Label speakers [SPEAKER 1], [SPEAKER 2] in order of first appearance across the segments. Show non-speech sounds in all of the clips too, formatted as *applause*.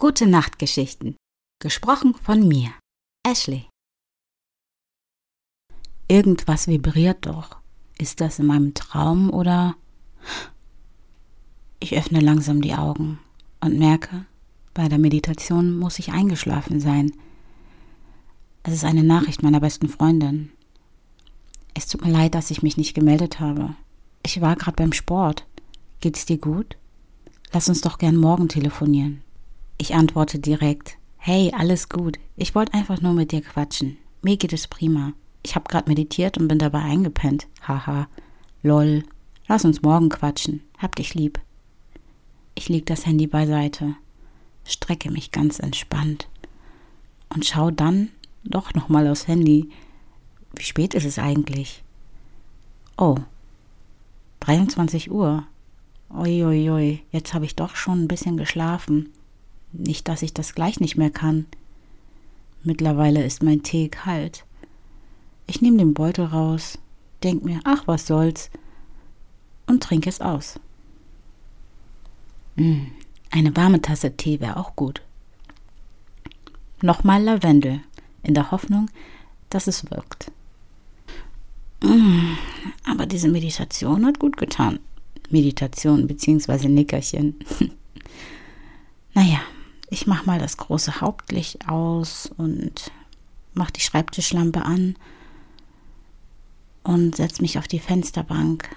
[SPEAKER 1] Gute Nachtgeschichten. Gesprochen von mir, Ashley. Irgendwas vibriert doch. Ist das in meinem Traum oder... Ich öffne langsam die Augen und merke, bei der Meditation muss ich eingeschlafen sein. Es ist eine Nachricht meiner besten Freundin. Es tut mir leid, dass ich mich nicht gemeldet habe. Ich war gerade beim Sport. Geht's dir gut? Lass uns doch gern morgen telefonieren. Ich antworte direkt, hey, alles gut. Ich wollte einfach nur mit dir quatschen. Mir geht es prima. Ich habe gerade meditiert und bin dabei eingepennt. Haha. Lol. Lass uns morgen quatschen. Hab dich lieb. Ich leg das Handy beiseite, strecke mich ganz entspannt und schau dann doch nochmal aufs Handy. Wie spät ist es eigentlich? Oh, 23 Uhr. Uiuiui, jetzt habe ich doch schon ein bisschen geschlafen. Nicht, dass ich das gleich nicht mehr kann. Mittlerweile ist mein Tee kalt. Ich nehme den Beutel raus, denk mir, ach was soll's, und trinke es aus. Mm, eine warme Tasse Tee wäre auch gut. Nochmal Lavendel, in der Hoffnung, dass es wirkt. Mm, aber diese Meditation hat gut getan. Meditation bzw. Nickerchen. *laughs* naja, ich mache mal das große Hauptlicht aus und mache die Schreibtischlampe an und setze mich auf die Fensterbank,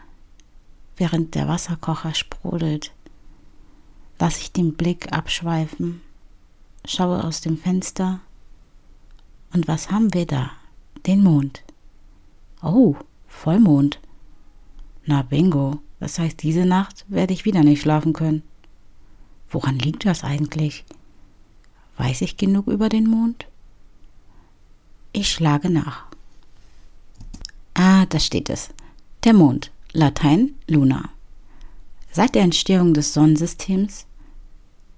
[SPEAKER 1] während der Wasserkocher sprudelt. Lasse ich den Blick abschweifen, schaue aus dem Fenster und was haben wir da? Den Mond. Oh, Vollmond. Na bingo, das heißt, diese Nacht werde ich wieder nicht schlafen können. Woran liegt das eigentlich? Weiß ich genug über den Mond? Ich schlage nach. Ah, da steht es. Der Mond, Latein Luna. Seit der Entstehung des Sonnensystems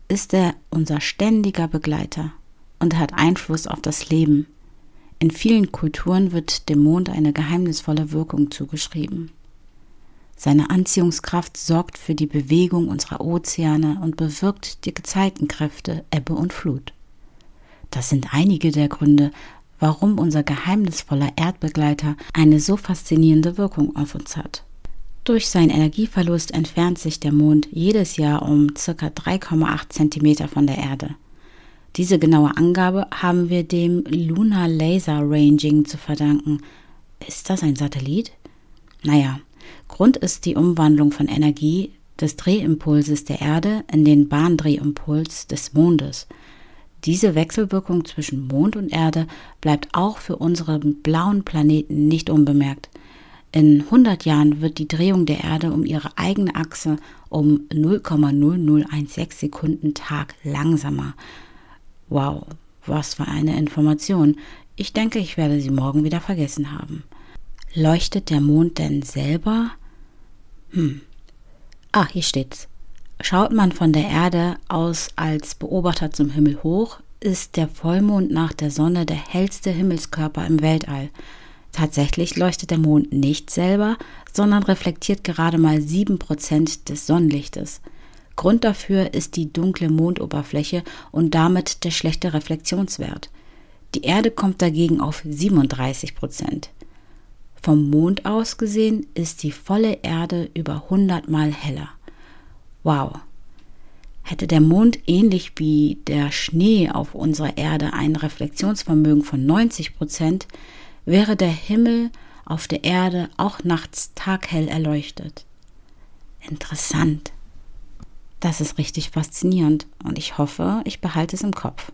[SPEAKER 1] ist er unser ständiger Begleiter und hat Einfluss auf das Leben. In vielen Kulturen wird dem Mond eine geheimnisvolle Wirkung zugeschrieben. Seine Anziehungskraft sorgt für die Bewegung unserer Ozeane und bewirkt die Gezeitenkräfte Ebbe und Flut. Das sind einige der Gründe, warum unser geheimnisvoller Erdbegleiter eine so faszinierende Wirkung auf uns hat. Durch seinen Energieverlust entfernt sich der Mond jedes Jahr um ca. 3,8 cm von der Erde. Diese genaue Angabe haben wir dem Lunar Laser Ranging zu verdanken. Ist das ein Satellit? Naja, Grund ist die Umwandlung von Energie des Drehimpulses der Erde in den Bahndrehimpuls des Mondes. Diese Wechselwirkung zwischen Mond und Erde bleibt auch für unseren blauen Planeten nicht unbemerkt. In 100 Jahren wird die Drehung der Erde um ihre eigene Achse um 0,0016 Sekunden Tag langsamer. Wow, was für eine Information. Ich denke, ich werde sie morgen wieder vergessen haben. Leuchtet der Mond denn selber? Hm. Ah, hier steht's. Schaut man von der Erde aus als Beobachter zum Himmel hoch, ist der Vollmond nach der Sonne der hellste Himmelskörper im Weltall. Tatsächlich leuchtet der Mond nicht selber, sondern reflektiert gerade mal 7% des Sonnenlichtes. Grund dafür ist die dunkle Mondoberfläche und damit der schlechte Reflexionswert. Die Erde kommt dagegen auf 37 Prozent. Vom Mond aus gesehen ist die volle Erde über 100 Mal heller. Wow. Hätte der Mond ähnlich wie der Schnee auf unserer Erde ein Reflexionsvermögen von 90 Prozent, wäre der Himmel auf der Erde auch nachts taghell erleuchtet. Interessant. Das ist richtig faszinierend und ich hoffe, ich behalte es im Kopf.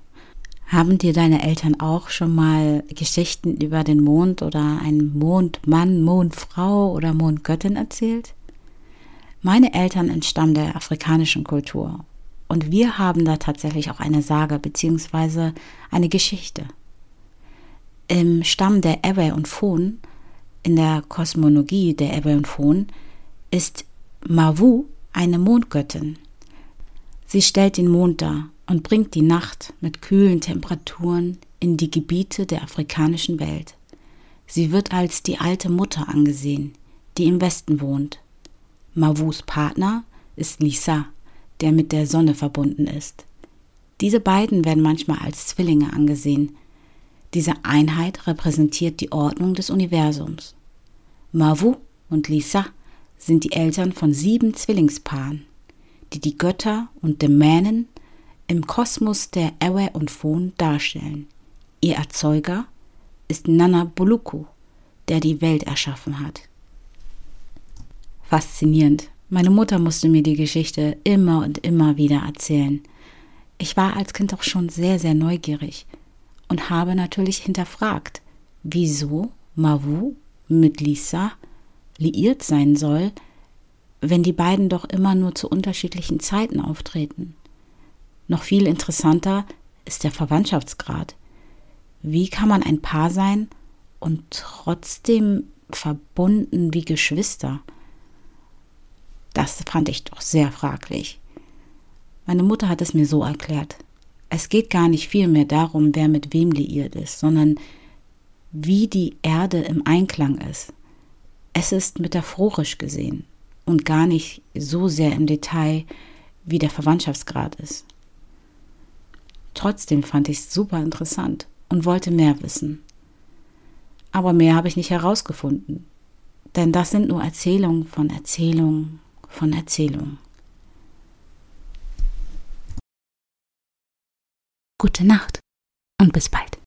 [SPEAKER 1] Haben dir deine Eltern auch schon mal Geschichten über den Mond oder einen Mondmann, Mondfrau oder Mondgöttin erzählt? Meine Eltern entstammen der afrikanischen Kultur und wir haben da tatsächlich auch eine Sage bzw. eine Geschichte. Im Stamm der Ewe und Fon, in der Kosmologie der Ewe und Fon, ist Mavu eine Mondgöttin. Sie stellt den Mond dar und bringt die Nacht mit kühlen Temperaturen in die Gebiete der afrikanischen Welt. Sie wird als die alte Mutter angesehen, die im Westen wohnt. Mavus Partner ist Lisa, der mit der Sonne verbunden ist. Diese beiden werden manchmal als Zwillinge angesehen. Diese Einheit repräsentiert die Ordnung des Universums. Mavu und Lisa sind die Eltern von sieben Zwillingspaaren, die die Götter und Dämonen im Kosmos der Ewe und Fon darstellen. Ihr Erzeuger ist Nana Buluku, der die Welt erschaffen hat. Faszinierend. Meine Mutter musste mir die Geschichte immer und immer wieder erzählen. Ich war als Kind auch schon sehr, sehr neugierig und habe natürlich hinterfragt, wieso Mavu mit Lisa liiert sein soll, wenn die beiden doch immer nur zu unterschiedlichen Zeiten auftreten. Noch viel interessanter ist der Verwandtschaftsgrad. Wie kann man ein Paar sein und trotzdem verbunden wie Geschwister? Das fand ich doch sehr fraglich. Meine Mutter hat es mir so erklärt. Es geht gar nicht viel mehr darum, wer mit wem liiert ist, sondern wie die Erde im Einklang ist. Es ist metaphorisch gesehen und gar nicht so sehr im Detail, wie der Verwandtschaftsgrad ist. Trotzdem fand ich es super interessant und wollte mehr wissen. Aber mehr habe ich nicht herausgefunden, denn das sind nur Erzählungen von Erzählungen von Erzählungen. Gute Nacht und bis bald.